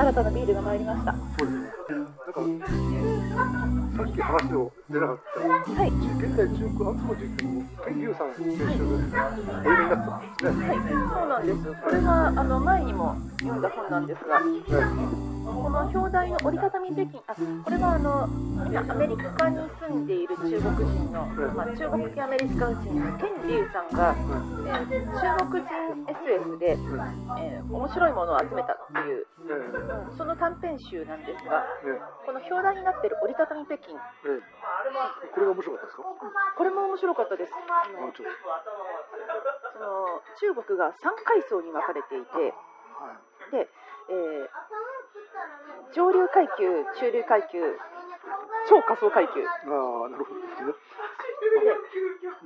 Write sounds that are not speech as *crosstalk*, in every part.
新たなビールが参りました。さっき話を出なかった、はい。現在中国発行実験の研究さん選手お読みになってたんですね。はい、そうなんです。これがあの前にも読んだ本なんですが、この表題の折りたたみ北京、あ、これはあの今アメリカに住んでいる中国人の、まあ、中国系アメリカ人のケン・リュウさんが、えー中国人 SF で、えー面白いものを集めたっていう、ええうん。その短編集なん。ですが、この表題になっている折りたたみ北京、これが面白かったですかこれも面白かったです。あのその中国が3階層に分かれていて、はい。で、えー上流階級、中流階級、超下層階級。ああ、なるほどですね。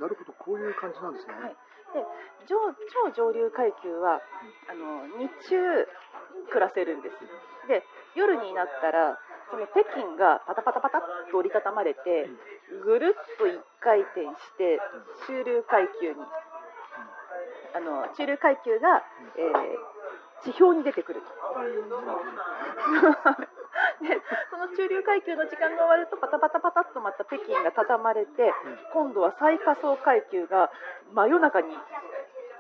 なるほど、こういう感じなん。ですね。はいで上超上流階級はあの日中暮らせるんです。で、夜になったら、その北京がパタパタパタっと折りたたまれて、ぐるっと一回転して、中流階級に、あの中流階級が、えー地表に出てくると。*laughs* でその中流階級の時間が終わるとパタパタパタっとまた北京が畳まれて今度は最下層階級が真夜中に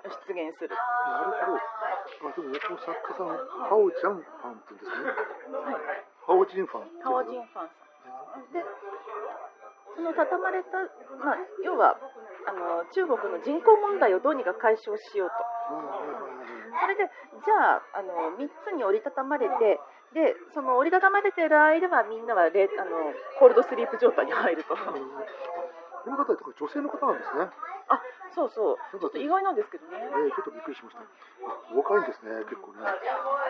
出現する、なるほど。あ、でもね、この作家さん、ハオジャンファンって言うんですね。はい、ハオジンファンっていうタワジンファンさん。でその畳まれた、まあ、要はあの中国の人口問題をどうにか解消しようと。それでじゃああの3つに折りたたまれてでその折りたたまれてる間はみんなはレあのコールドスリープ状態に入ると。うんこの方女性の方なんですね。あそうそう、ちょっと意外なんですけどね。えー、ちょっとびっくりしました。若いんですね、結構ね。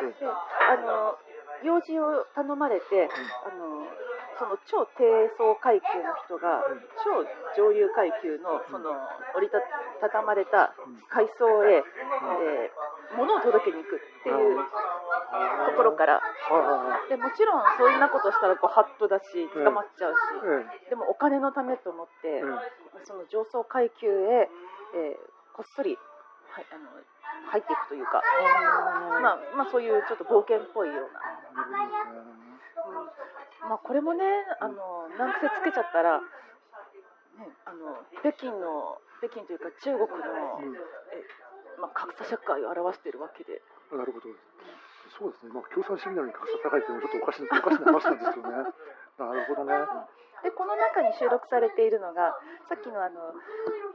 えであの用事を頼まれて、あのその超低層階級の人が、超上流階級のその折りたたたまれた階層へ、えー物を届けに行くっていうところから。でもちろんそんなことしたらこうハッとだし、捕まっちゃうし、えでもお金のためと思って、ええその上層階級へ、えーこっそり、はい、あの入っていくというか、あまあ、まあそういうちょっと冒険っぽいような。うん。まあ、これもね、あの難癖つけちゃったら、ね、あの北京の北京というか中国の、うん。えまあ、格差社会を表しているわけで、なるほど。そうですね。まあ共産主義なのに格差高いっていうのはちょっとおかしな *laughs* おかしな話なんですけどね。なるほどね。でこの中に収録されているのが、さっきのあの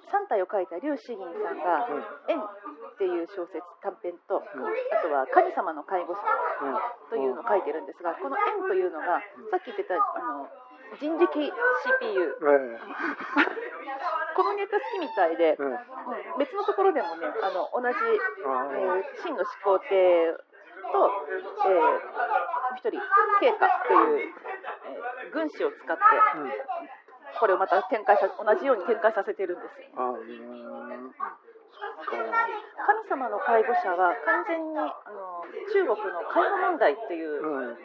3体を書いた劉詩銀さんがうん「縁」っていう小説短編と、うんあとは「神様の介護者」うんというのを書いてるんですが、この「縁」というのが、さっき言ってたあの人力 CPU、えこのネタ好きみたいでえ、えうん別のところでもね、あの同じ、えあーー真の始皇帝と、えー、もう一人、慶華という、えー軍師を使って、えうん。これをまた展開さ同じように展開させてるんですよ。ああ、うん。そっか。神様の介護者は完全にあの中国の介護問題っていう、うん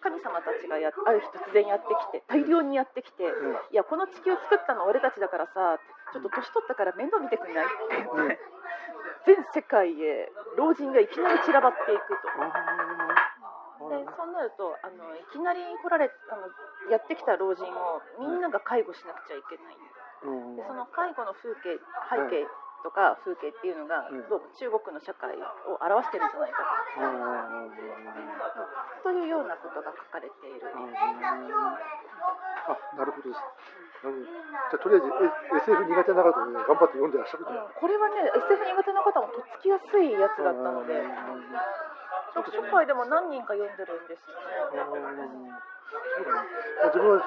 神様たちがやある日突然やってきて大量にやってきて、うん。いやこの地球作ったの俺たちだからさちょっと年取ったから面倒見てくんない？って。全世界へ老人がいきなり散らばっていくと。でそうなるとあのいきなり来られあのやってきた老人をみんなが介護しなくちゃいけない。うん。でその介護の風景背景とか風景っていうのがうん。どうも中国の社会を表してるんじゃないかと。というようなことが書かれている。あ、なるほどです。じゃあとりあえずえ SF 苦手な方で頑張って読んでらっしゃるこれはね SF 苦手な方もとっつきやすいやつだったので。読書会でも何人か読んでるんですよね。そうだね。まあ自分は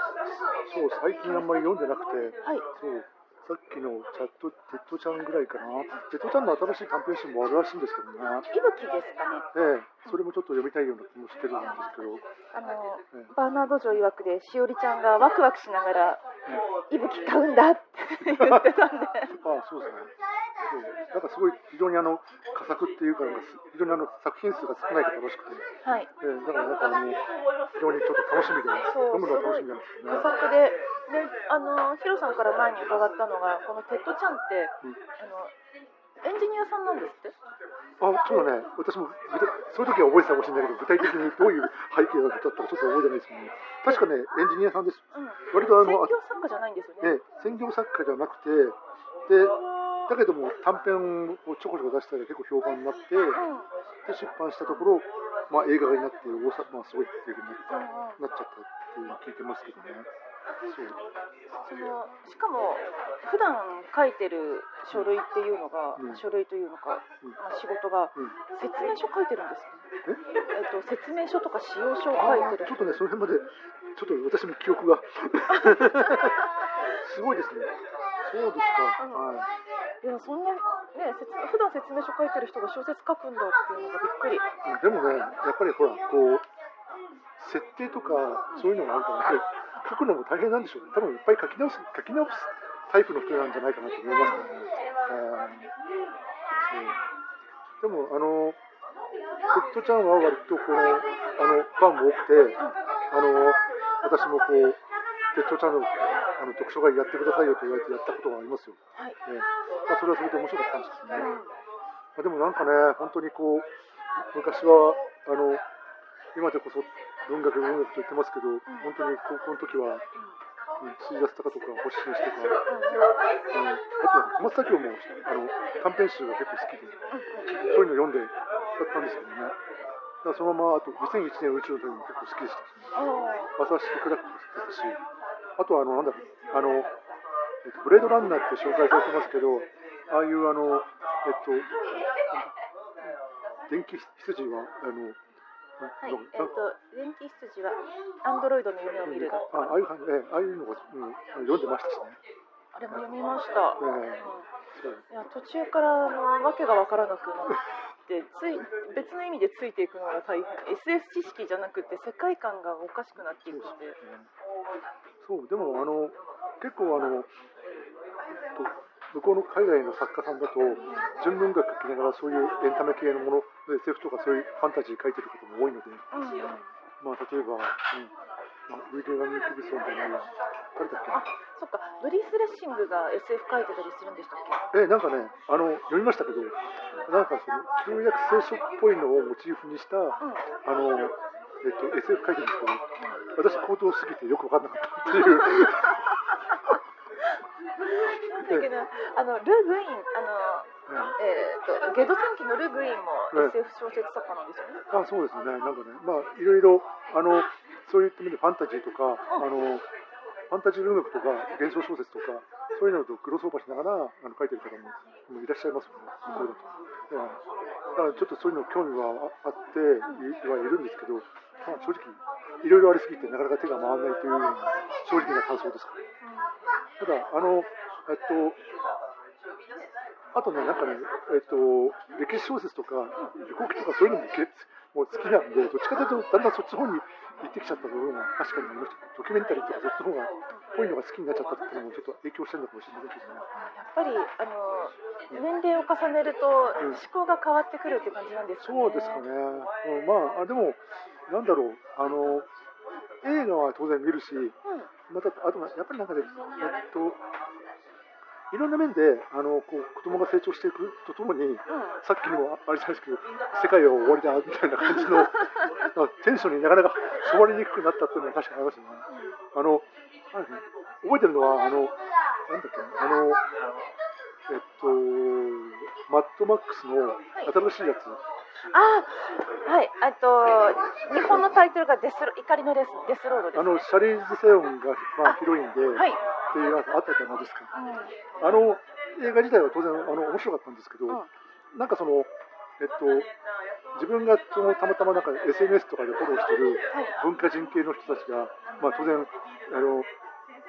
そう最近あんまり読んでなくて、はい。そうさっきのチャットテッド・チャンぐらいかな。テッドちゃんの新しい短編集もあるらしいんですけどね。息吹ですかね。ええ、それもちょっと読みたいような気もしてるんですけど。あのええバーナード嬢曰くでしおりちゃんがワクワクしながら「息吹買うんだ」って言ってたんで。あそうですね。そうなんかすごい非常にあの佳作っていうか非常にあの作品数が少ない方らしくて、はい。ええ、だからなんかあの非常にちょっと楽しみでそう読むのが楽しみなんですよね。佳作で、で、あの、ヒロさんから前に伺ったのが、このテッド・チャンって、うんあの、エンジニアさんなんですって？あちょっとね、私もそういう時は覚えてたかもしれないけど、具体的にどういう背景だったかちょっと覚えてないですけどね。確かね、エンジニアさんです。うん。割とあの、専業作家じゃないんですよね。ね、専業作家じゃなくて、で、だけども短編をちょこちょこ出したら結構評判になって、うん。で出版したところ、まあ、映画化になって大阪、まあ、すごいっていうふうになっうんうんなっちゃったっていうのを聞いてますけどね。そうそのしかも普段書いてる書類っていうのが、うん書類というのか、うんまあ、仕事がうん説明書書いてるんですね。え？えっと説明書とか使用書をあ書いてるーちょっとね、その辺まで、ちょっと私も記憶が。*laughs* すごいですね。そうですか。うんはい。いやそんなね説普段説明書書いてる人が小説書くんだっていうのがびっくり。でもね、やっぱりほら、こう、設定とか、そういうのがあるから、書くのも大変なんでしょうね。多分いっぱい書き直す、書き直すタイプの人なんじゃないかなと思いますね。そうでも、あの、ペットちゃんは割とこの、あの、ファンも多くて、あの、私もこう、ペットちゃんのあの読書会やってくださいよと言われてやったことがありますよ。はい。ええまあ、それはそれで面白かったんですね。うんまあ、でもなんかね、本当にこう、昔は、あの、今でこそ文学、文学と言ってますけど、本当に高校の時は、うん、水安高とか星新氏とか、うん、あとは小松左京もあの短編集が結構好きで、そういうの読んでやったんですけどね。だからそのまま、あと2001年宇宙の旅も結構好きでしたしね。あ朝シクラックですし、あとはあの、なんだあの、えっと、ブレードランナーって紹介されてますけど、ああいうあの、えっと、電気羊は、あの、なはい。えっと電気羊はアンドロイドの夢を見るあああいう感じ、ええああいうのが、うん、読んでましたしね。あれも読みました。えうんえそういや途中からあのわけが分からなくなってつい別の意味でついていくのが大変 SF 知識じゃなくて世界観がおかしくなっていくのでそう、でもあの結構あの、えっと、向こうの海外の作家さんだと純文学書きながらそういうエンタメ系のもの SF とかそういうファンタジー書いてる方も多いので、うん。うんまあ、例えば、うんまあ、ウィリアム・ニクビソンじゃないや誰だっけな？そっかブリース・レッシングが SF 書いてたりするんでしたっけ？えなんかねあの読みましたけどなんかその旧約聖書っぽいのをモチーフにしたあうん。の、えっと、SF 書いてるんですけど私高等すぎてよく分かんなかったっていう。だけどあのル・グインあのえー、とゲド戦記のル・グインもうん SF 小説作家なんですよね。あそうですね、なんかね、まあ、いろいろ、あの、そういった意味でファンタジーとか、あの、ファンタジー文学とか、幻想小説とか、そういうのとクロスオーバーしながら、あの、書いてる方もいらっしゃいますよね、向こうだと。ちょっとそういうの興味はあってはいるんですけど、まあ、正直、いろいろありすぎて、なかなか手が回らないというのが正直な感想ですから。ただ、あの、えっと、あとね、なんかね、えっと、歴史小説とか、旅行記とかそういうのもけもう好きなんで、どっちかというと、だんだんそっちの方に行ってきちゃった部分が確かにありました。ドキュメンタリーとかそっちの方が、こういうのが好きになっちゃったっていうのもちょっと影響してるのかもしれないけどね。やっぱりあの年齢を重ねると思考が変わってくるって感じなんですかね。そうですかね。うん、まあ、あでも、なんだろう、あの、映画は当然見るし、うんまた、あと、やっぱりなんかね、えっと、いろんな面で、あの、こう、子供が成長していくとともに、うんさっきのあれじゃないですけど、世界は終わりだみたいな感じの *laughs* あテンションになかなか染まりにくくなったっていうのは確かにありますね。あの、あれね覚えてるのは、あの、なんだっけ、あの、えっと、マッドマックスの新しいやつ、あはいえっと日本のタイトルがデスロ怒りのデスデスロードです。あの、シャリーズ・セロンが、まあ、ヒロインで、はい。っていうやつあったじゃないですか。うんあの映画自体は当然あの面白かったんですけど、うんなんかその、えっと、自分がそのたまたまなんか SNS とかでフォローしてるはい文化人系の人たちが、まあ、当然あの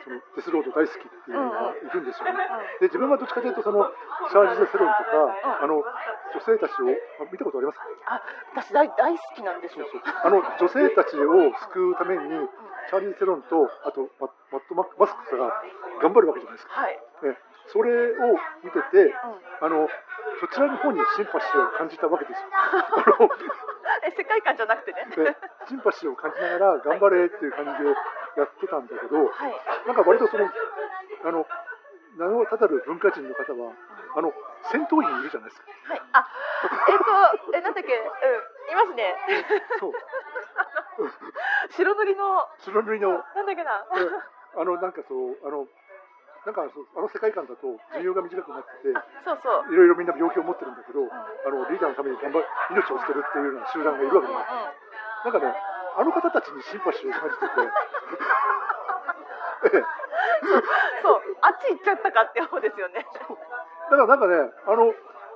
そのデスロード大好きっていうのがいるんですよね。で自分はどっちかというとそのシャージ・ゼ・セロンとか、あの女性たちをあ見たことありますか？あ私大大好きなんですよ。あの女性たちを救うためにチャーリー・セロンとあとママットマ・マスクが頑張るわけじゃないですか。はい。ね、それを見てて、あのそちらの方にシンパシーを感じたわけですよ。*laughs* え世界観じゃなくてね。でシンパシーを感じながら頑張れっていう感じでやってたんだけど、はい。なんか割とそのあの名のたたる文化人の方は、あの戦闘員いるじゃないですか。はい。あ、えっ、と、え、なんだっけ、うん、いますね。そう、*laughs* 白塗りの、白塗りの、なんだっけな？あのなんかそう、あの、なんかそうあの世界観だと寿命が短くなってて、あ、そうそう。いろいろみんな病気を持ってるんだけど、あのリーダーのために頑張命を捨てるっていうような集団がいるわけうんうん。だ。なんかね、あの方たちにシンパシーを感じてて、*laughs* ええそう、あっち行っちゃったかって方ですよね。だからなんかね、あの、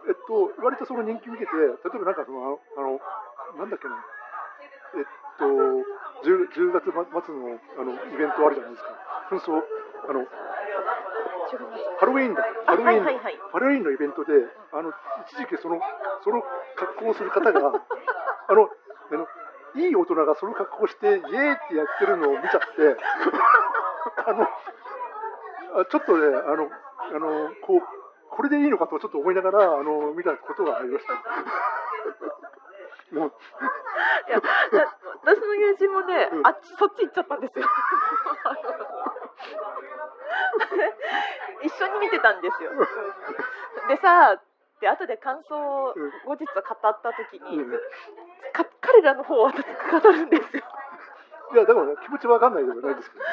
えっと、割とその人気を受けて、例えばなんかその、あの、なんだっけな、えっと、10, 10月末のあのイベントあるじゃないですか、紛争、あの、ハロウィーンだ、あハロウィーン、はいはいはい。ハロウィーンのイベントで、あの、一時期その、その格好をする方が、あの、あの、いい大人がその格好をして、イエーイってやってるのを見ちゃって、*laughs* あの、あちょっとね、あの、あの、こう、これでいいのかとちょっと思いながら、あの、見たことがありました。*laughs* もう、いや、だ私の友人もね、うんあっち、そっち行っちゃったんですよ。*laughs* 一緒に見てたんですよ。でさ、で後で感想を後日語った時に、うんか彼らの方を私語るんですよ。いや、でもね、気持ちわかんないではないですけど、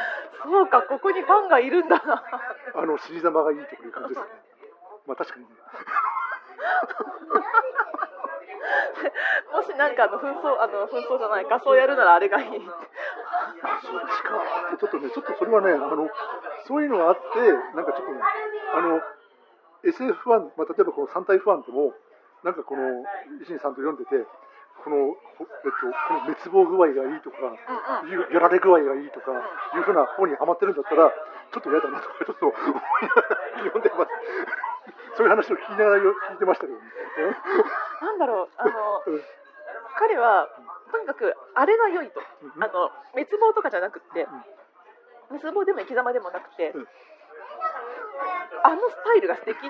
そうか、ここにファンがいるんだな。あの、死に様がいいとかいう感じですね。まあ確かにね。*laughs* もしなんかあの紛争、あの紛争じゃない、仮装やるならあれがいい。そっちかって、ちょっとね、ちょっとそれはね、あの、そういうのがあって、なんかちょっとね、あの、SF ファン、まあ、例えばこの3体ファンでも、なんかこの、石井さんと読んでて、この、ほえっと、この滅亡具合がいいとか、うんうん。やられ具合がいいとか、いうふうな方にハマってるんだったら、ちょっと嫌だなとか、ちょっと思いながら読んでます。そういう話を聞きながら聞いてましたけどね。なんだろう、あの、うん彼は、とにかく、あれが良いと。うんあの、滅亡とかじゃなくって、滅亡でも生き様でもなくて、うんあのスタイルが素敵って。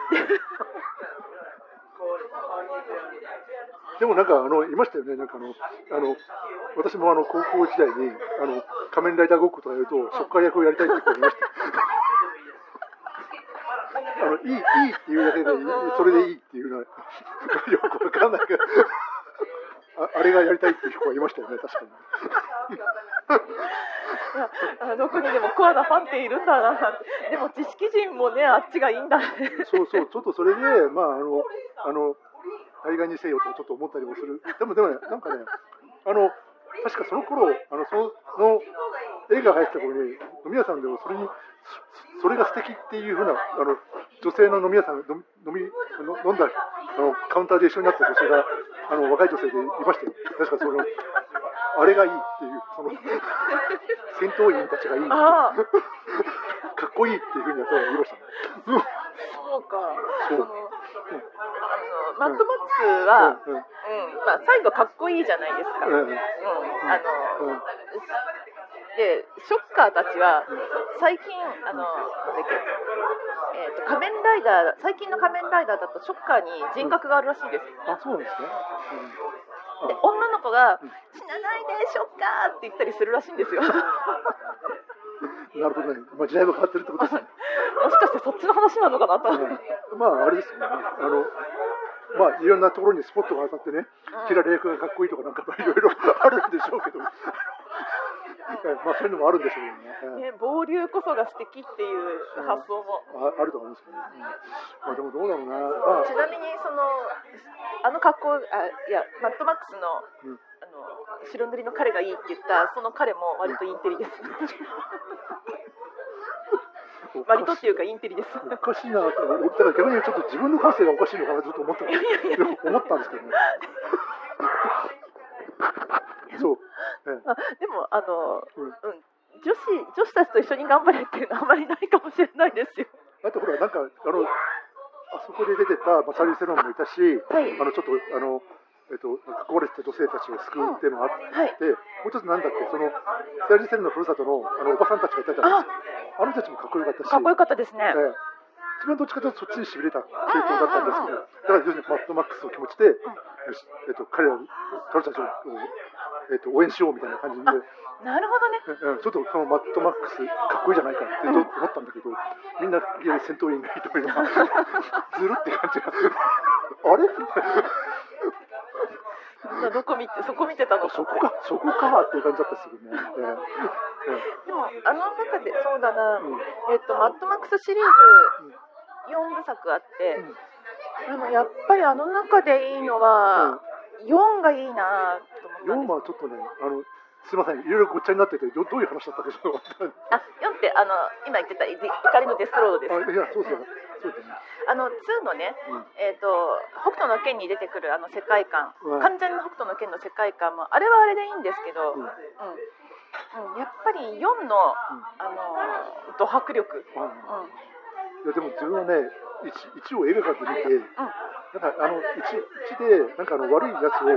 でもなんかあのいましたよね、なんかあのあの私もあの高校時代にあの仮面ライダーごっことかやると、ショッカー役をやりたいって子がいました。*laughs* あのいいいいっていうだけで、それでいいっていうのは、よくわかんないけど、ああれがやりたいっていう子がいましたよね、確かに。*laughs* どこにでもコアなファンっているんだな。でも知識人もね、あっちがいいんだね。そうそう、ちょっとそれで、まあ、あの、あの、対岸にせよとちょっと思ったりもする。でも、でもね、なんかね、あの、確かその頃、あの、その、映画が入ってた頃に、飲み屋さんでもそれに、それが素敵っていうふうな、あの、女性の飲み屋さん、飲み、飲んだ、あの、カウンターで一緒になった女性が、あの、若い女性でいましたよ。確かその、あれがいいっていう、その、戦闘員たちがいい。ああ、*laughs* かっこいいっていうふうにやったら言いましたね。うんそうか。そのあのマッドマックスは、うんうんうん、まあ最後かっこいいじゃないですか。うんうん、あの、うんで、ショッカーたちは、最近、あの、なんだっけ、えっ、と、仮面ライダー、最近の仮面ライダーだと、ショッカーに人格があるらしいです。あ、そうですね。で、女の子がうん、死なないで、ショッカーって言ったりするらしいんですよ。も *laughs* なるほどね。まあ、時代も変わってるってことですね。*laughs* しかしてそっちの話なのかなと。うんまあ、あれですよね。あの、まあ、いろんなところにスポットが当たってね、キラレ役がかっこいいとかなんか、まあいろいろあるんでしょうけど、えまあ、そういうのもあるんでしょうけどね。ね、暴流こそが素敵っていう発想も。ああると思いますけどね。うんまあ、でもどうだろうな。まあちなみにそのあの格好あいやマッドマックスの,、うんあの白塗りの彼がいいって言ったその彼も割とインテリです、割とっていうかインテリですおかしいなと、俺だから逆にちょっと自分の感性がおかしいのかなとずっと思ったんです思ったんですけどね。*laughs* そう。ええあでもあの、うん。うん、女子女子たちと一緒に頑張れっていうのはあまりないかもしれないですよ。あとほら、なんか、あの、あそこで出てた、まあ、サリー・セロンもいたし、はい。あの、ちょっと、あの、えっと、囲われてた女性たちを救うっていうのがあって、はいもう一つなんだっけ、その、サリー・セロンのふるさとの、あの、おばさんたちがいたじゃないですか。あの人たちもかっこよかったし、かっこよかったですね、ええ。自分はどっちかというとそっちにしびれた系統だったんですけど、だから要するにマッドマックスの気持ちで、よしえっと、彼らを、彼女たちを、えっえっと応援しようみたいな感じで、*laughs* なるほどね。うんちょっとそのマッドマックスかっこいいじゃないかって思ったんだけど、みんないきなり戦闘員がいというのがずるって感じが。あれ？みんなどこ見てそこ見てたの？かそこかそこかっていう感じだったですけどね、ええ。えでもあの中でそうだな、うん。えっとマッドマックスシリーズ4部作あって、うん。でもやっぱりあの中でいいのは、4がいいな。ったんです4はちょっとねあのすいませんいろいろごっちゃになっててどどういう話だったかちょっとあ4ってあの今言ってたい怒りのデスロードです。あいやそうですよそうですね。あの2のね、うん。えっ、と北斗の拳に出てくるあの世界観、うん。完全な北斗の拳の世界観もあれはあれでいいんですけど、うん。うん。うん。やっぱり4の、あのド迫力、うんあ。いやでも自分はね 1, 1を映画館で見てなんかあの 1, 1でなんかあの悪いやつを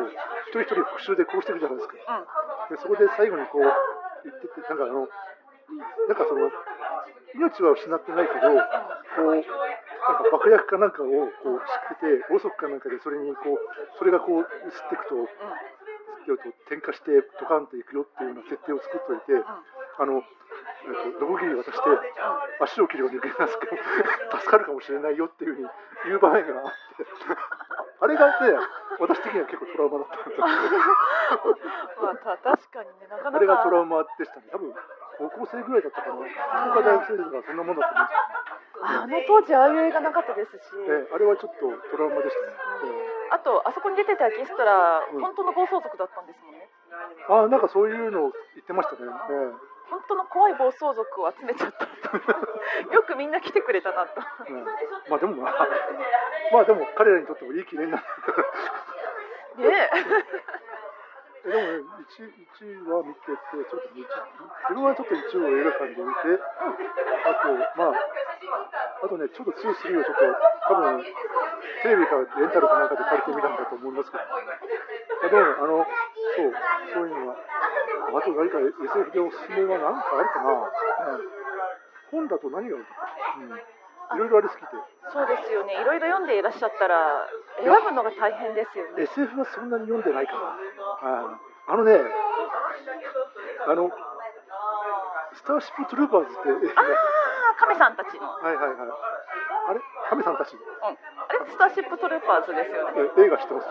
一人一人復讐で殺してるじゃないですか。うん。でそこで最後にこう言っててなんかあのなんかその命は失ってないけどこうなんか爆薬かなんかをこう仕掛けてろうそくかなんかでそれにこうそれがこう移っていくとうん。よと点火してドカンといくよっていうような設定を作っておいて、あの、えっと、ノコギリ渡して足を切るように抜けますけど *laughs* 助かるかもしれないよっていうふうに言う場面があって。あれがね私的には結構トラウマだったんですよ。*laughs* まあ、た確かにねなかなか。あれがトラウマでしたね。多分高校生ぐらいだったかな。高校か大学生とかそんなもんだと思うんですあの当時ああいう映画なかったですし、けど、ええあれはちょっとトラウマでしたね、あとあそこに出てたエキストラ、うん。本当の暴走族だったんですもんね。ええあなんかそういうのを言ってましたね、え本当の怖い暴走族を集めちゃったよくみんな来てくれたなと。えええまあでもまあまあでも彼らにとってもいい記念になねえ。でもね、1, 1は見てて、ちょっと1自分はちょっと1を映画館で見て、あと、まあ、あとね、ちょっと2、3をちょっと、多分テレビかレンタルかなんかで借りてみたんだと思いますけど、あでも、あの、そう、そういうのは、あと何か SF でおすすめは何かあるかな、うん、本だと何があるか？な、うん、いろいろありすぎて。そうですよね。いろいろ読んでいらっしゃったら選ぶのが大変ですよね。SF はそんなに読んでないかな。ああのね、あの、スターシップトゥルーパーズって、ああ亀さんたちの、はいはいはい。あれ？亀さんたち、うん、あれスターシップトルーパーズですよね。え映画知ってます？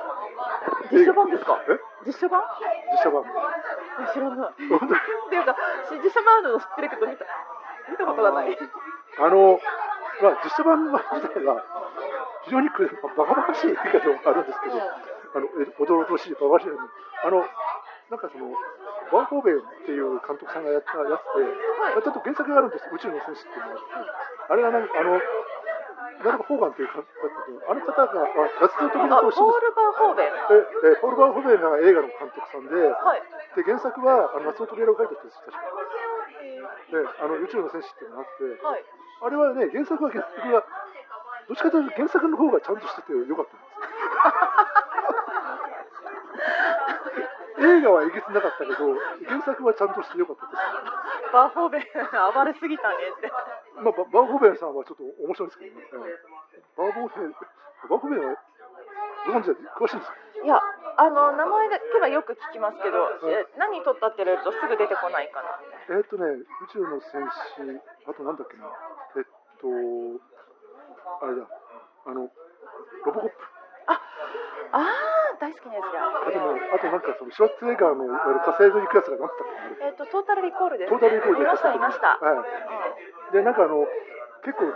実写版ですか？え？実写版？実写版。知らない。本当？にっていうかし実写版あるの知ってるけど見た見たことがない。あの、まあ、実写版自体は、非常にくバカバカしい映画でもあるんですけど、あのえおどろおどろしい、バカしい。のあの、なんかその、バンホーベンっていう監督さんがやったやつで、まあちょっと原作があるんです、宇宙の戦士っていうのは。あれがなんか、あの、なんかフォーガンという監督だったけど、あの方が、あ夏の時あポ々と一緒です。ール・バーホーベンええポール・バンホーベンが映画の監督さんで、はいで原作はあの夏の扉を書いた人です、確か。で、あの宇宙の戦士っていうのがあって、はいあれはね、原作は原作が、どっちかというと原作の方がちゃんとしててよかったんです。*laughs* 映画はえげつなかったけど、原作はちゃんとしてよかったです。バーホーベン暴れすぎたねってまあ、ババーホーベンさんはちょっと面白いですけどね。うんバーホーベン、バーホーベンは、ご存知で詳しいんですか？いやあの名前だけはよく聞きますけど、え何撮ったって言われるとすぐ出てこないかな。えーっとね、宇宙の戦士、あとなんだっけな、えっと、あれだ、あの、ロボコップ。ああ大好きなやつだ。あとね、あとなんかそのシュワッツェネッガーの火星の行くやつがなってたっけなえっ、とトータルリコールです、トータルリコールでいましたいました、はい。で、なんかあの、結構、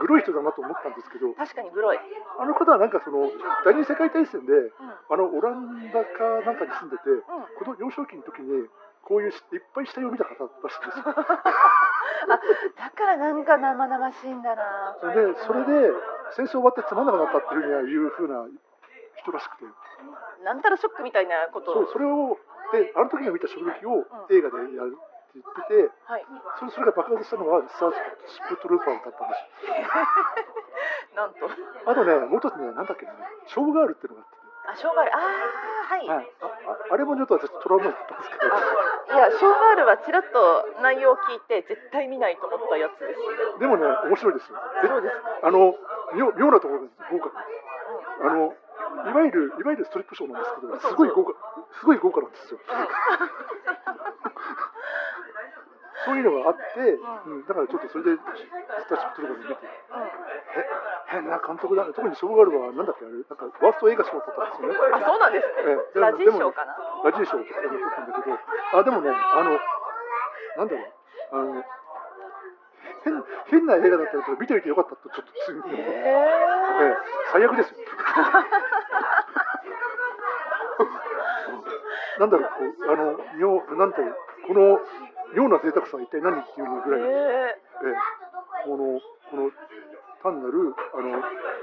ググロい人だなと思ったんですけど、確かにグロい、あの方はなんかその、第二次世界大戦で、うん。あの、オランダかなんかに住んでて、うん、この幼少期の時に、こういうしいっぱい死体を見た方らしいんですよ。*laughs* あだからなんか生々しいんだな。で、それで、戦争終わってつまんなくなったっていうふうにはいうふうな人らしくて、なんたらショックみたいなこと。そう、それを、で、あの時に見た衝撃を映画でやるって言ってて、はい。それそれが爆発したのは、スターシップトルーパーだったんです。よ。*laughs* なんと。あとね、もう一つね、なんだっけな、ショーガールっていうのがあって。あショーガール。ああはい、ね、はい、あああれもちょっと私、トラウマだったんですけど、あいやショーガールはちらっと内容を聞いて絶対見ないと思ったやつです。でもね、面白いですよ。でそうですあの妙妙なところが豪華あのいわゆるいわゆるストリップショーなんですけど、すごい豪華、すごい豪華なんですよ。*laughs* そういうのがあって、うん、だからちょっとそれでスターシップトルバル見て、え変な監督だね、特にショーガルはなんだっけ、あれ、なんかワースト映画賞を取ったんですよね。あそうなんですね、ええラジー賞かな。ラジー賞を取ったんだけど、あ、でもね、あの、なんだろう、あの、変変な映画だったら見ておいてよかったとちょっとついええ最悪ですよ。*laughs* なんだろう、こう、あの、妙、なんてこの妙な贅沢さは一体何っていうのぐらい、えへええこの、この、単なる、あの、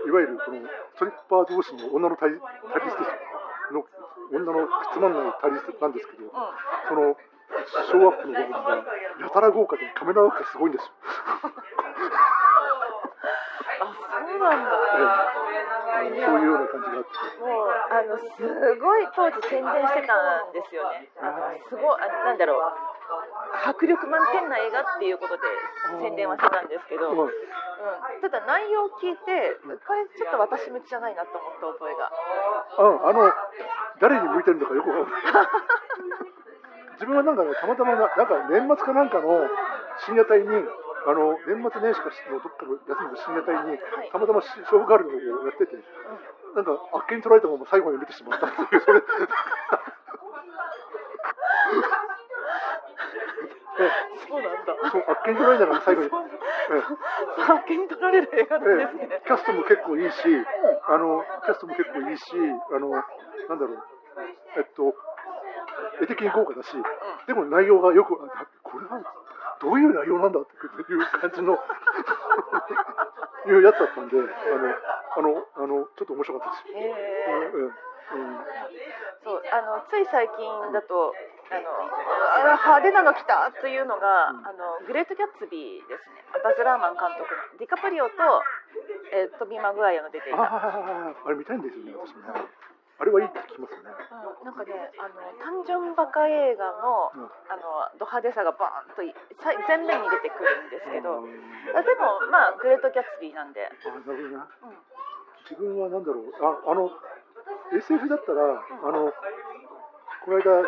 いわゆるこのストリッパー同士の女の対対立ですよ。の女のつまんない対立なんですけど、うんその、ショーアップの部分がやたら豪華でカメラワークがすごいんですよ。*laughs* あそうなんだええあのそういうような感じがあって。もうあのすごい当時宣伝してたんですよね。あのすごいあなんだろう迫力満点な映画っていうことで宣伝はしてたんですけど、うん、まあただ内容を聞いてこれちょっと私向きじゃないなと思った覚えが。ああの誰に向いてるのかよくわからない自分はなんかねたまたまななんか年末かなんかの深夜帯にあの年末年始かのどっかの休みの深夜帯にはい。たまたまショーガールをやっててなんかあっけに取られたまま最後に見てしまったっていうそれ。そうなんだ。そうあっけに取られたから最後に、え発見取られる映画なんですええ。ね。キャストも結構いいしあのキャストも結構いいしあのなんだろう。えっと絵的に豪華だしでも内容がよくあこれはどういう内容なんだっていう感じの *laughs* いうやつだったんであのあのあのちょっと面白かったです。よ。へえうんうんそうあのつい最近だとあのあ派手なの来たというのが、うん。あのグレート・ギャッツビーですね。バズ・ラーマン監督のディカプリオと、えートビー・マグワイアが出ていた、あれ見たいんですよね私もね。あれはいいって聞きますよね。うん、なんかねあの単純バカ映画のうん。あのド派手さがバーンと前面に出てくるんですけど、うでもまあグレート・ギャッツビーなんで、あなるほどな。うん。自分はなんだろう。ああの SF だったら、あのこの間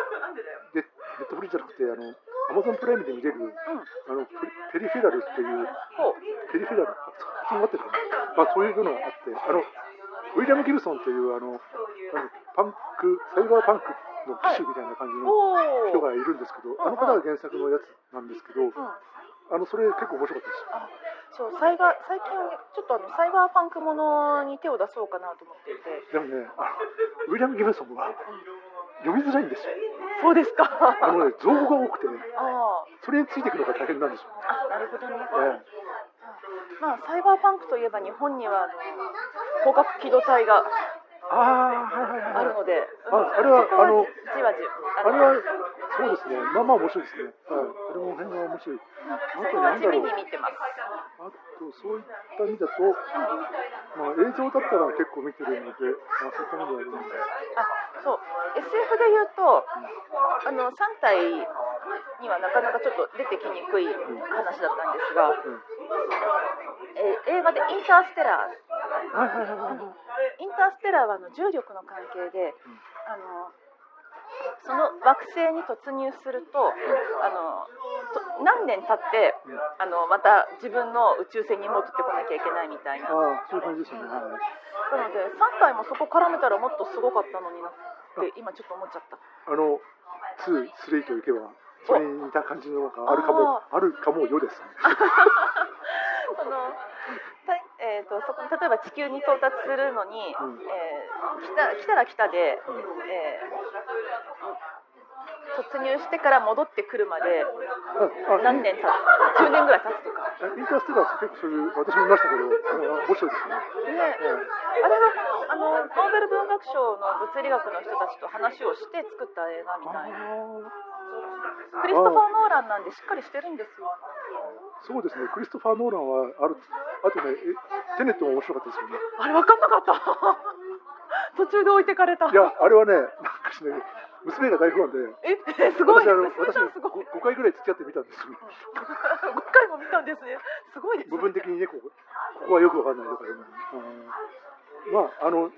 でネットフリじゃなくてあのアマゾンプライムで見れるあのペペリフェラルっていうペリフェラル？発音合ってるかな、まあ、そういうのがあってあのウィリアム・ギブソンというあのパンクサイバーパンクの機種みたいな感じのお人がいるんですけど、あの方が原作のやつなんですけど、うん。あのそれ結構面白かったです。あそうサイバー最近ちょっとあのサイバーパンクものに手を出そうかなと思っていて。でもねあのウィリアム・ギブソンは読みづらいんですよ。そうですか。あのね、造語が多くて、あそれについていくのが大変なんですよね。あなるほどね、えまあサイバーパンクといえば日本にはあの広角機動隊がえああ、はいはいはい。あるので、ああれはあのじわじわあれは、そうですね、まあまあ面白いですね。はい。あれも辺が面白い。あとなんだろう。あと、そういった意味だと、まあ映像だったら結構見てるので、まあそういった意味ではあるので。あそう SF で言うとあの3体にはなかなかちょっと出てきにくい話だったんですが、うん。えー映画で「インターステラー」。*laughs* インターステラーはあの重力の関係で、あのその惑星に突入すると、あのと何年経って、うんあのまた自分の宇宙船に戻ってこなきゃいけないみたいな。なああ、そういう感じですよね。はい。ので3体もそこ絡めたらもっとすごかったのになって今ちょっと思っちゃった。あの、2、3といけば、それに似た感じのがあるかも、あるかもよですね。*laughs* そのたえー、とそこ例えば地球に到達するのに、うん。えー来た来たら来たで、うん。えー突入してから戻ってくるまで何年経つ10年ぐらい経つとか？インターステラー結構そういう、私も見ましたけど、面白いですよね。ね、あれはあのノーベル文学賞の物理学の人たちと話をして作った映画みたいな。クリストファー・ノーランなんでしっかりしてるんですよ。そうですね、クリストファー・ノーランはある、あとね、えテネットも面白かったですよね。あれ分かんなかった。*laughs* 途中で置いてかれた。いや、あれはね、なんかしね、娘が大ファンで、えすごい。私すごい。5, 回ぐらい付き合ってみたんですよ。5回も見たんですね。すごいです部分的にね、ここここはよくわかんないとかでも、うん。まあ、あの、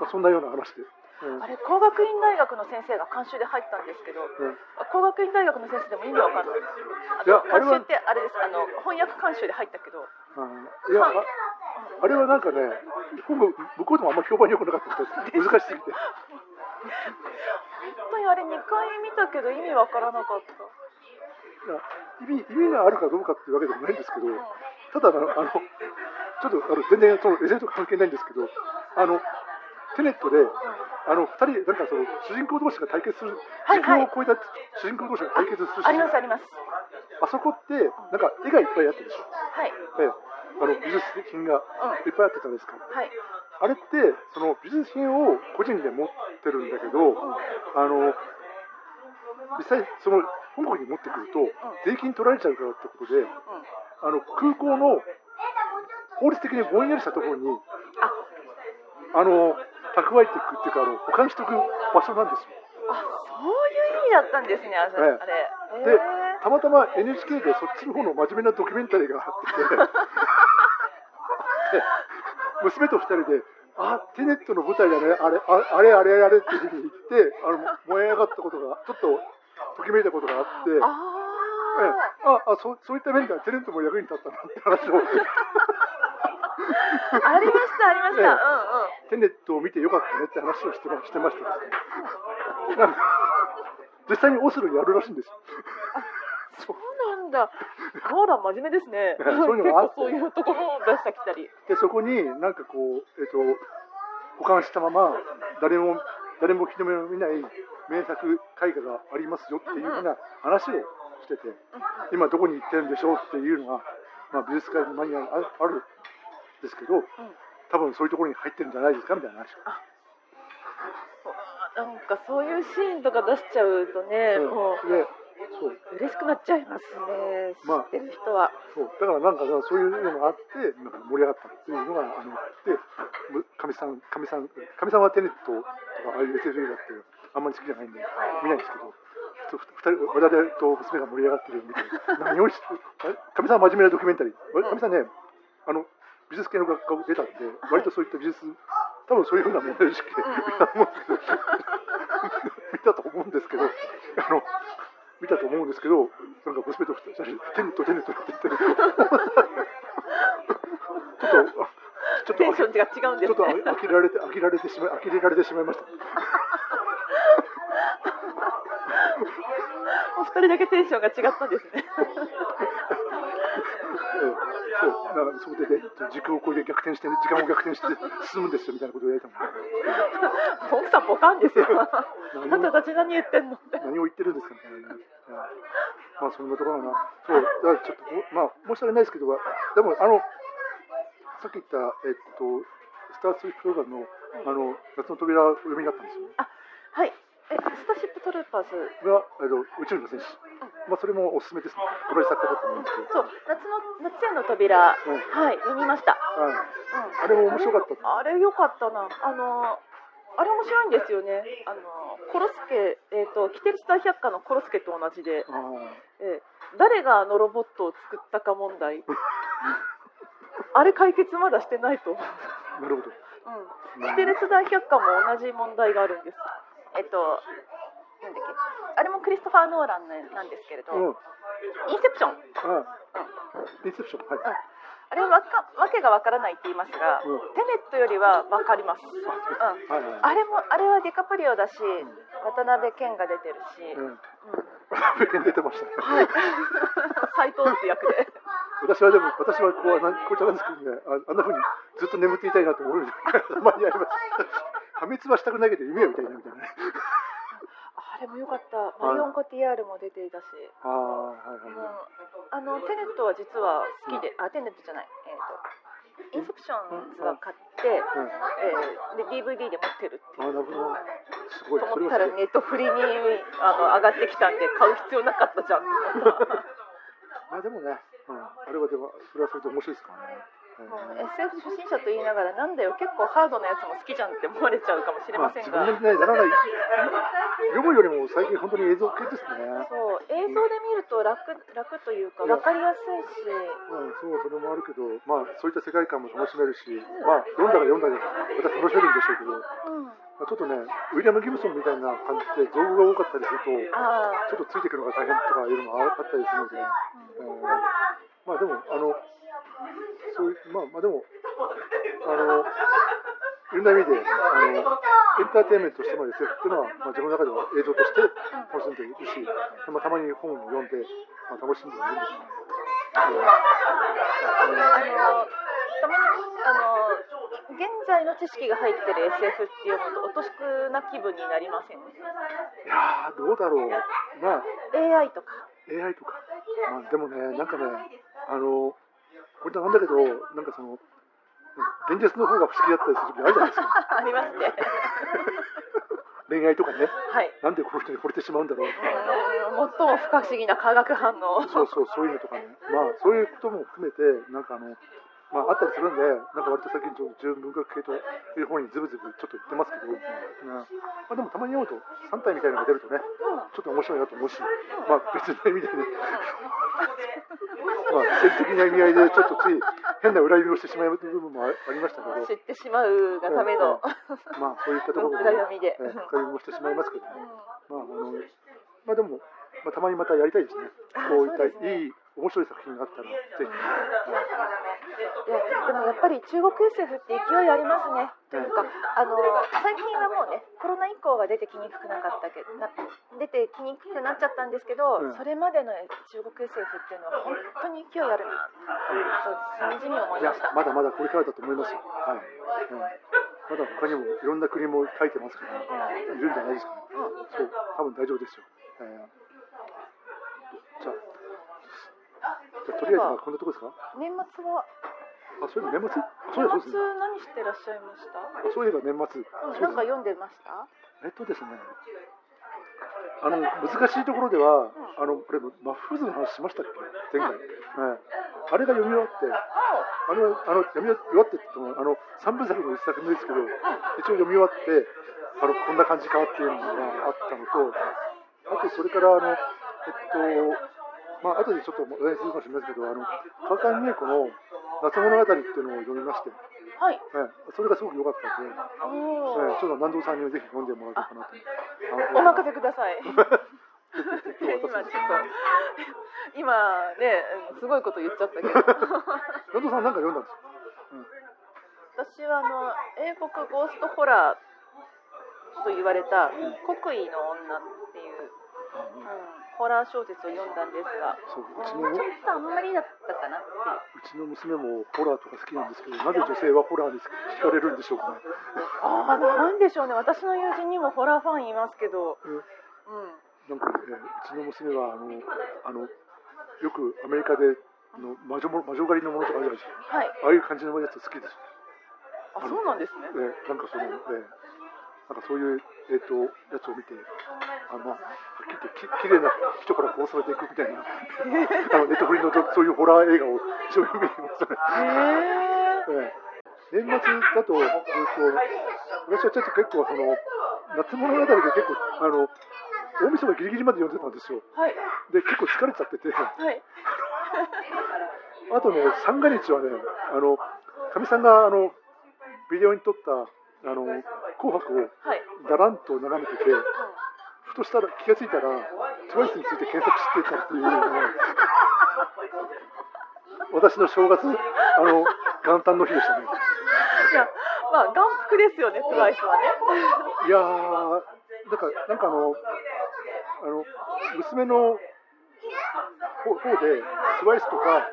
まあ、そんなような話で。うん。あれ工学院大学の先生が監修で入ったんですけどうん。工学院大学の先生でも意味わかんない。あい監修ってあれです。あの翻訳監修で入ったけどうんいやああれはなんかね向こうでもあんま評判良くなかったです。難しすぎて。本当にあれ2回見たけど意味わからなかった。いや意味意味があるかどうかっていうわけでもないんですけどただあのあのちょっとあの全然その SF と関係ないんですけどあのテネットであの2人なんかその主人公同士が対決するはい時空を超えた主人公同士が対決するシあーン。りますありますあそこってなんか絵がいっぱいあったでしょ？はい。ええあの美術品がいっぱいあったじゃないですか。はい。あれってその美術品を個人で持ってるんだけどあの実際その香港に持ってくると税金取られちゃうからってことでうん。あの空港の法律的にぼんやりしたところにあ。あの蓄えていくっていうかあの保管しておく場所なんですよ。あそういう意味だったんですねあ,、ええ。あれ。へでえたまたま NHK でそっちの方の真面目なドキュメンタリーがあっててで娘と二人で「あテネットの舞台だねあれああれあれあれ」っていうふうに言ってあの燃え上がったことがちょっとときめいたことがあって。ええ。あああそうそういった面ではテネットも役に立ったなって話を。あありましたありました、ええ。うんうん。テネットを見てよかったねって話をしてましてましたですね実際にオスロにやるらしいんですよそうなんだ。コーラ真面目ですね。*laughs* そういうのがあそういうところを出してきたり。でそこになんかこう、えっと保管したまま誰も誰も日の目を見ない名作絵画がありますよっていうふうな話をしてて今どこに行ってるんでしょうっていうのが、まあ、美術館のマニュアルにああるんですけど多分そういうところに入ってるんじゃないですかみたいな話。なんかそういうシーンとか出しちゃうとね、うん。もう。でそう嬉しくなっちゃいますね。まあ知ってる人は。そう。だからなんかそういうのがあってなんか盛り上がったっていうのがあのでむかみさんかみさんかみさんはテネットとかああいう SF 映画ってあんまり好きじゃないんで見ないんですけど二人我々と娘が盛り上がってるのを見て何をしかみ *laughs* さんは真面目なドキュメンタリー。かみさんねあの美術系の学科を出たんで割とそういった美術多分そういうふうな問題意識で見たと思うんですけどあの見たと思うんですけどなんか娘と二人でテネットテネットって言ってちょっとあちょっとテンションが違うんでちょっとすね。飽きられて飽きられてしまい呆れられてしまいました。*laughs* お二人だけテンションが違ったんですね。ええそうだからそこでね時空を超えて逆転して時間を逆転して進むんですよみたいなことを言われたもん *laughs* 奥さんポカンですよ。あんたたち何言ってんの。何を言ってるんですかみたいなまあそんなところかな。そうだからちょっとまあ申し訳ないですけどでもあのさっき言ったえっとスタースイップローガンのあの夏の扉をお読みになったんですよね。はい。え、スターシップトルーパーズ。があの宇宙の戦士。まあそれもおすすめですね。同じ作家だと思うんですけど。そう、夏の夏への扉。うんはい、読みました。はい。うん。あれも面白かった。あれ良かったな。あのあれ面白いんですよね。あのコロスケえっ、とキテルスター百科のコロスケと同じで。えー誰があのロボットを作ったか問題。*laughs* あれ解決まだしてないと思う。なるほど。うん。キテレツ大百科も同じ問題があるんです。えっとなんだっけ。あれもクリストファー・ノーランなんですけれど、うん。インセプション。インセプション。はい。あれはわかわけがわからないって言いますが、うんテネットよりはわかります。うん。はいはい。あれもあれはディカプリオだし、渡辺謙が出てるし、う。うんん、出てましたね。はい。斎藤って役で。私はでも、私はこう、なんこういったなんですけどね、ああんなふうにずっと眠っていたいなと思うたまにあります。*laughs* 破滅はしたくないけど、夢は見たいなみたいなね。あれも良かった。マリオン・コティヤールも出ていたし、ああ、はいはいあのテネットは実は好きで、あテネットじゃない、えっ、とインセプションズは買って、えーで DVD で持ってるっていう。あなるほどすごい、と思ったら。ネットフリにあの上がってきたんで買う必要なかったじゃんって思った。*laughs* まあでもね、うん、あれはでも、それはそれで面白いですからね。もう SF 初心者と言いながらなんだよ結構ハードなやつも好きじゃんって思われちゃうかもしれませんが、まあ、自分 *laughs* でねならない読むよりも最近本当に映像系ですね。そう映像で見ると楽楽というか分かりやすいし、うん、そうそれもあるけどまあそういった世界観も楽しめるしまあ読んだら読んだでまた楽しめるんでしょうけど、うん、まあ、ちょっとねウィリアム・ギブソンみたいな感じで造語が多かったりするとああちょっとついていくのが大変とかいうのもあったりするので、うん。まあでもあのそういうまあまあでもあのいろんな意味であのエンターテインメントとしての SF っていうのは、まあ、自分の中では映像として楽しんでいるし、まあ、たまに本を読んで、まあ、楽しんでいるんです。たまにあの現在の知識が入ってる SF っていうのとおとしくな気分になりません？いやーどうだろうまあ AI とか AI とか、まあ、でもねなんかねあのこれなんだけどなんかその現実の方が不思議だったりする時あるじゃないですか。*laughs* ありますね。*laughs* 恋愛とかね。はい。なんでこの人に惚れてしまうんだろう。うん最も不可思議な化学反応。そうそうそういうのとかね。まあそういうことも含めてなんかあのまああったりするんでなんか割と最近純文学系という方にズブズブちょっと言ってますけど、ね。まあ、でもたまに読むと3体みたいなのが出るとねちょっと面白いなと思うし、まあ別の意味でねまあ政治的な意味合いでちょっとつい変な裏読みをしてしまう部分もあありましたけど。知ってしまうがための。まあそういったところで、裏読みで。えー深読みをしてしまいますけどね。まああのまあでも、まあ、たまにまたやりたいですね。こういったいい面白い作品があったらぜひ、でもやっぱり中国 SF って勢いありますね。というかあの最近はもうねコロナ以降が出てきにくくなかったけどな出てきにくくなっちゃったんですけど、うん。それまでの中国 SF っていうのは本当に勢いあるな。そうし思いました。まだまだこれからだと思いますよ、はい。うん、まだ他にもいろんな国も書いてますから、いるんじゃないですかね。うん。そう多分大丈夫ですよ、えーじゃあじゃあとりあえずまあこんなとこですか？年末は？あそういえば年末？年末何してらっしゃいました？あそういえば年末。なんか読んでました？えっとですね、あの難しいところでは、あのこれ、マッフーズの話しましたっけ、前回。はい、あれが読み終わって、あのあの読み終わってって言っても、あの3部作の1作目ですけど、一応読み終わって、あのこんな感じかっていうのがあったのと、あとそれから、あのえっと、まあ後でちょっと話題にするかもしれないですけど、あの川上美恵子の夏物語っていうのを読みまして、はい。はい、それがすごく良かったので。ええちょっと南堂さんにぜひ読んでもらおうかなと。お任せください。今 *laughs* 今ねすごいこと言っちゃったけど南堂さんなんか読んだんですか。私はあの英国ゴーストホラーと言われた「国威の女」っていう、うん、ホラー小説を読んだんですが、そううちうん、のちょっとあんまりだったかなって。いううちの娘もホラーとか好きなんですけど、なぜ女性はホラーに惹かれるんでしょうかね。ああなんでしょうね。私の友人にもホラーファンいますけど、うん。うん、なんか、えーうちの娘はあのあのよくアメリカでの魔女も魔女狩りのものとかあるじゃないですか。はい。ああいう感じのやつ好きです。あそうなんですね。えーなんかその、えーなんかそういうえっ、とやつを見て、あのきき綺麗な人から殺されていくみたいなあのネットフリのそういうホラー映画を一生懸命見ましたね。へえええ。年末だと、えっと、私はちょっと結構その夏物語で結構あの大晦日ギリギリまで読んでたんですよ。はい。で結構疲れちゃってて。はい。あとね三が日はねあのかみさんがあのビデオに撮ったあの紅白をはい、だらんと眺めてて。うふとしたら気がついたらトワイスについて検索してたっていうのが *laughs* 私の正月あの元旦の日でしたね。ん、いやまあ眼福ですよねトライスはね。いやー、なんか、なんかあの、あの、娘の方方で、スワイスとか、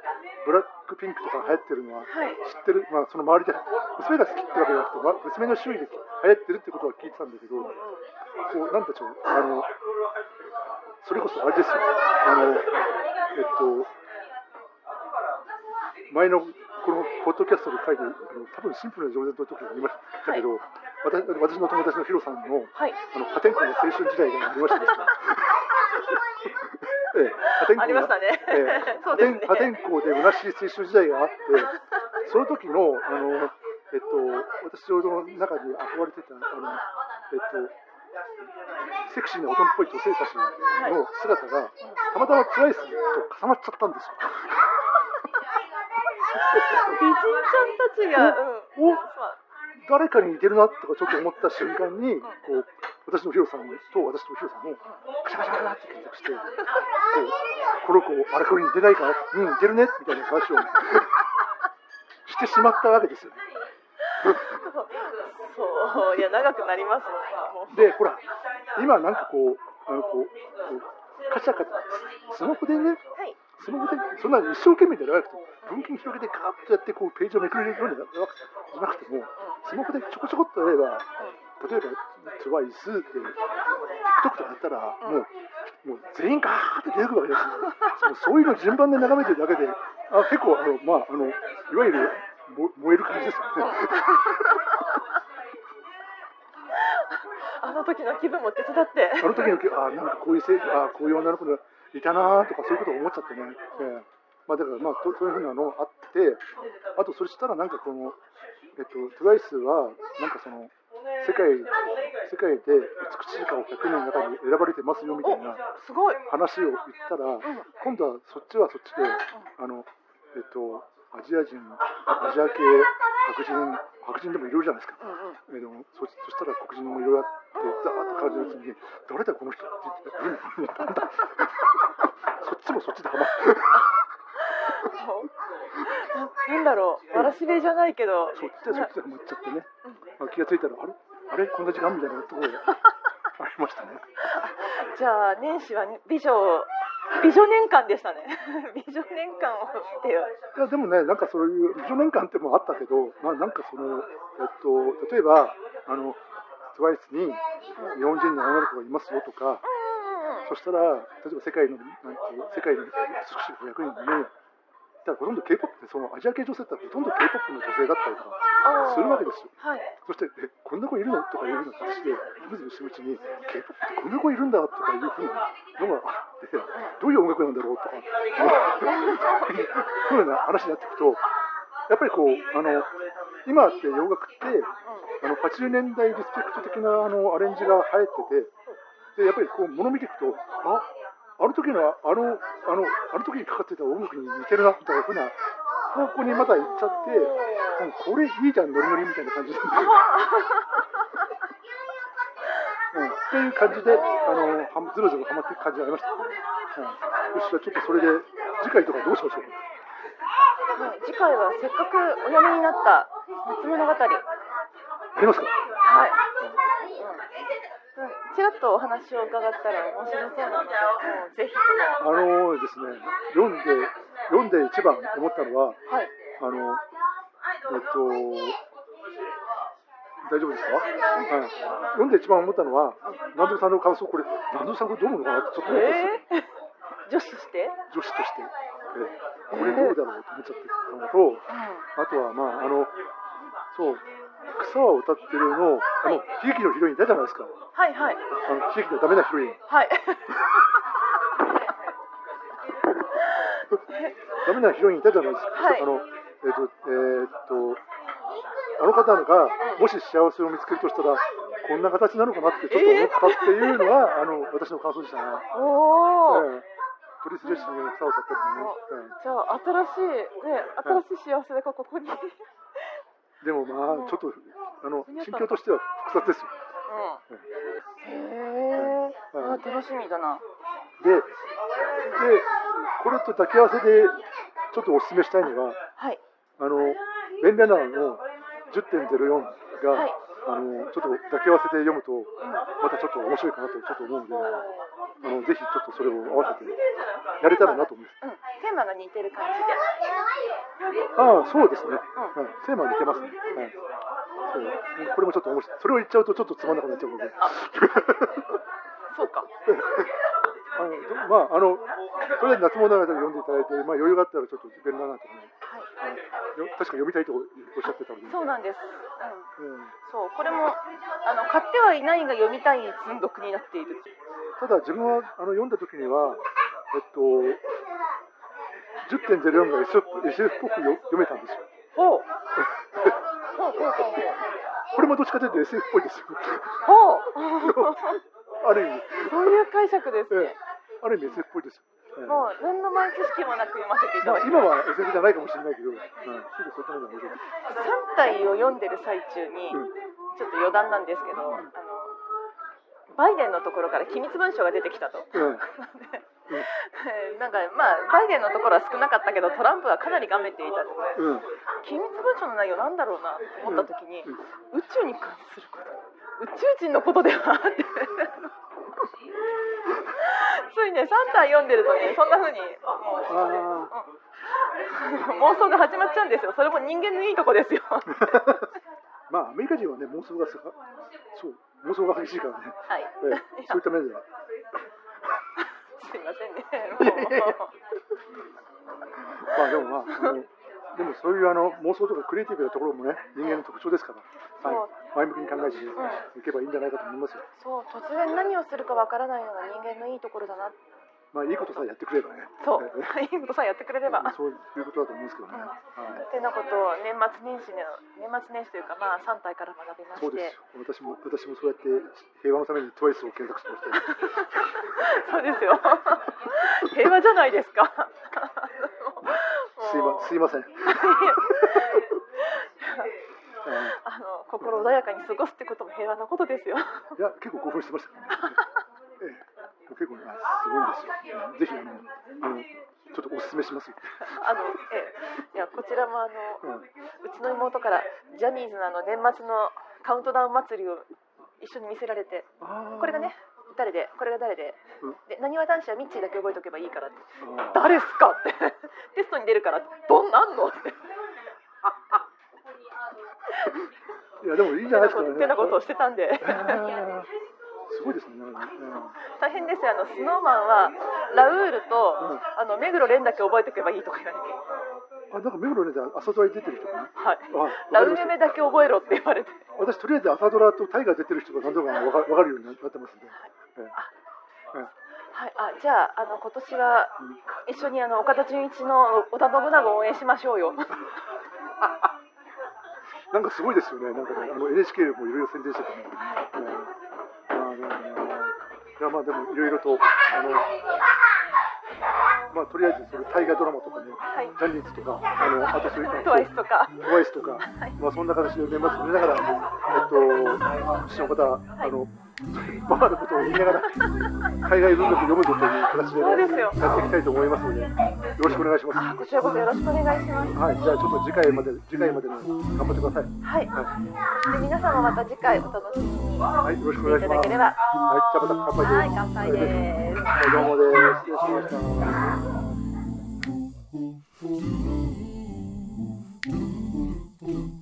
ブラックピンクとか流行ってるのははい。知ってる、まあ、その周りで、娘が好きってわけじゃなくて、ま娘の周囲で流行ってるってことは聞いてたんだけど、こう、なんていうの、あの、それこそあれですよ、あの、えっと、前のこのポッドキャストで書いて、あの多分シンプルな饒舌の時に言いましたけど、私私の友達のヒロさんのはい。あの破天荒な青春時代がありましたですね。*laughs* ええ、破天荒なありま *laughs* 破天荒で虚しい青春時代があって、その時のあの、えっと、私ちょうど中に憧れてたあの、えっと、セクシーな大人っぽい女性たちの姿が、たまたまトワイスと重なっちゃったんですよ。美人ちゃんたちが、うん、お誰かに似てるなとかちょっと思った瞬間に、こう私のヒロさんと私とヒロさんをカシャカシャカシャって検索して、こうこの子、あれこれ似てないか？な、うん、似てるね？みたいな話を *laughs* してしまったわけですよね。そう、いや、長くなりますで、ほら、今なんかこう、あのこう、こうカチャカチャ、スマホでね、はい。スマホで、そんな一生懸命じゃなくて、文献広げてガーッとやって、こう、ページをめくれるようになくても、スマホでちょこちょこっとやれば、例えば、TWICE で、TikTok とかやったら、もう、もう全員ガーって出てくるわけですよ。そういうの順番で眺めてるだけで、あ結構、あの、まあ、あの、いわゆる、も燃える感じですよね。あの時の気分も手伝って。あの時の気、あなんかこういうせあこういう女の子がいたなとかそういうことを思っちゃってね。ええまあだからまあとそういうふうなのあって、あとそれしたらなんかこのえっと TWICE はなんかその世界世界で美しい顔100人の中に選ばれてますよみたいなお、すごい。話を言ったら、今度はそっちはそっちで、あのえっとアジア人、アジア系、白人、白人でもいろいろじゃないですか。うんうん。えーでもそそしたら黒人もいろいろあって、ザーッと感じるうちに、誰だこの人って言って、うん、なんだ *laughs* そっちもそっちでハマって、ななんだろう、わらしべじゃないけど。そっちでそっちでハマっちゃってね、まあ、気がついたら、あれ？あれ？こんな時間？みたいなところがありましたね。*laughs* じゃあ、年始はね美女。美女年間でしたね。*laughs* 美女年間を見てよ。いやでもね、なんかそういう美女年間ってもあったけど、まあ、なんかその、えっと、例えば、あの、TWICE に日本人の女の子がいますよとか。そしたら、例えば世界の、なんて世界の美しい子100人に、だからほとんど K-POP って、そのアジア系女性ってほとんど K-POP の女性だったりとかするわけですよ。はい。そして、え、こんな子いるのとかいうような形で、むずむするうちに、K-POP ってこんな子いるんだとかいうふうなのがあって、どういう音楽なんだろうと。か、*laughs* そういうふうな話になっていくと、やっぱりこう、あの、今って洋楽って、あの80年代リスペクト的なあのアレンジが流行ってて、でやっぱりこう、もの見ていくと、ああの時のあの、あの、あの時にかかってた音楽に似てるなみたいなふうな方向にまた行っちゃって、うんこれいいじゃん、ノリノリみたいな感じで。うん、っていう感じで、あの、はずるずるはまっていく感じがありました、ね。うん、よし、じゃあちょっとそれで、次回とかどうしましょう次回はせっかくお読みになった夏物語。はい。ありますか？うん。うん。ちらっとお話を伺ったら面白そうなので、もうぜひ。あのですね、読んで、読んで一番思ったのは、はい。あの、えっと、大丈夫ですか、はい、読んで一番思ったのは、南條さんの感想、これ、南條さんこれどう思うのかなってちょっと思ったんですよ。えー、女子として？女子として。えこれどうだろうと思っちゃってたのと、あとは、まあ、あの、そう、草を歌ってるの、あの、悲劇のヒロインいたじゃないですか。はいはい。あの、悲劇のダメなヒロイン。はい。*laughs* ダメなヒロインいたじゃないですか。はいあの、えっ、と、えーっと、あの方が、もし幸せを見つけるとしたら、こんな形なのかなってちょっと思ったっていうのは、あの、私の感想でしたね。おお。ええトリスレッシングの草を買ったりね。じゃあ新しいね新しい幸せがここに。うん。ええでもまあ、ちょっと、あの、心境としては複雑ですよ。へえ。あ楽しみだな。で、で、これと抱き合わせで、ちょっとお勧めしたいのは、はい。あの、ベンラナーの10.04が、はいあの、ちょっと抱き合わせで読むと、またちょっと面白いかなとちょっと思うので、あの、ぜひちょっとそれを合わせてやれたらなと思います。うん。テーマが似てる感じで。ああ、そうですね。うはい。テーマ似てますね。はい。そううんこれもちょっと面白い。それを言っちゃうとちょっとつまんなくなっちゃうので。そうか。*laughs* まあ、あの、とりあえず夏物語を読んでいただいて、まあ余裕があったらちょっとベンラナーとかね、はい。はいよ確か読みたいとおっしゃってたので。そうなんです。うん。うんそう、これも、あの、買ってはいないが読みたい積読になっている。ただ自分はあの読んだ時には、えっと、10.04が SF, っぽくよ読めたんですよ。ほう。ほうほうほうほう。これもどっちかというと SF っぽいですよ。ほう。*laughs* ある意味、そういう解釈ですねええ。ある意味 SF っぽいですよ。ええもう何の前知識もなく読ませていたまあ、だき今は SF じゃないかもしれないけど、うん、すぐそっちの方が面白い。3体を読んでる最中に、うん。ちょっと余談なんですけど、あのバイデンのところから機密文書が出てきたと。うん。*laughs* でなんかまあバイデンのところは少なかったけどトランプはかなりがめていたとうん。機密文書の内容なんだろうなと思った時に、うん。宇宙に関すること。宇宙人のことではってついね3体読んでるとねそんな風に。もうあ妄想が始まっちゃうんですよ。それも人間のいいとこですよ。は *laughs* まあ、アメリカ人はね、妄想がさそう、妄想が激しいからね、い。ええそういった面では。すいませんね。*laughs* まあでもまあ、でもそういうあの妄想とかクリエイティブなところもね、人間の特徴ですから、はい、前向きに考えていけばいいんじゃないかと思いますよ。そう突然何をするかわからないのが人間のいいところだなまあいいことさえやってくれればね。そうええいいことさえやってくれればそういうことだと思うんですけどね。はい。ってなことを年末年始の年末年始というかまあ3体から学びましてそうですよ。私も私もそうやって平和のためにトワイスを検索してましたよ。*laughs* そうですよ *laughs* 平和じゃないですかすいますいません。*laughs* あの心穏やかに過ごすってことも平和なことですよ。いや結構興奮してましたね。*laughs* ええ、結構ねあすごいんですよ。うんぜひあのあのちょっとお勧めします。よ。あのええ。いやこちらもあのうん。うちの妹からジャニーズのあの年末のカウントダウン祭りを一緒に見せられてこれがね誰でこれが誰でなにわ男子はミッチーだけ覚えておけばいいからって。誰っすかって。テストに出るからどんなんのっていやでもいいんじゃないですか。ね。ってなことをしてたんで。えーすごいですね。うん大変ですよ。あのスノーマンはラウールと、うん。あの目黒蓮だけ覚えておけばいいとか言われて。あなんか目黒ねじゃあ朝ドラに出てる人かな？はい。ラウかりました。メメだけ覚えろって言われて。私とりあえず朝ドラとタイガー出てる人が何度かわかわかるようになってますんで。ええ。はい。あじゃああの今年は一緒にあの岡田准一の織田信長を応援しましょうよ *laughs* なんかすごいですよね。なんかね、あの NHK もいろいろ宣伝しててね。えーまあでもねいやまあでもいろいろとあのまあとりあえずその大河ドラマとかね、はいジャニーズとかあのあとそういうトワイスとかトワイスとか、まあそんな形で年末見ながら、えっと、父の方、あの、バカなことを言いながら、海外文学を読むぞという形で、ね、そうですよやっていきたいと思いますので、よろしくお願いします。あこちらこそよろしくお願いしますはい、じゃあちょっと次回まで、次回までに頑張ってください。はいはい、で皆さんもまた次回お楽しみにはい、よろしくお願いします。いただければはい、じゃあまた乾杯です。はい乾杯ですはい、どうもです。失礼しました。Thank you.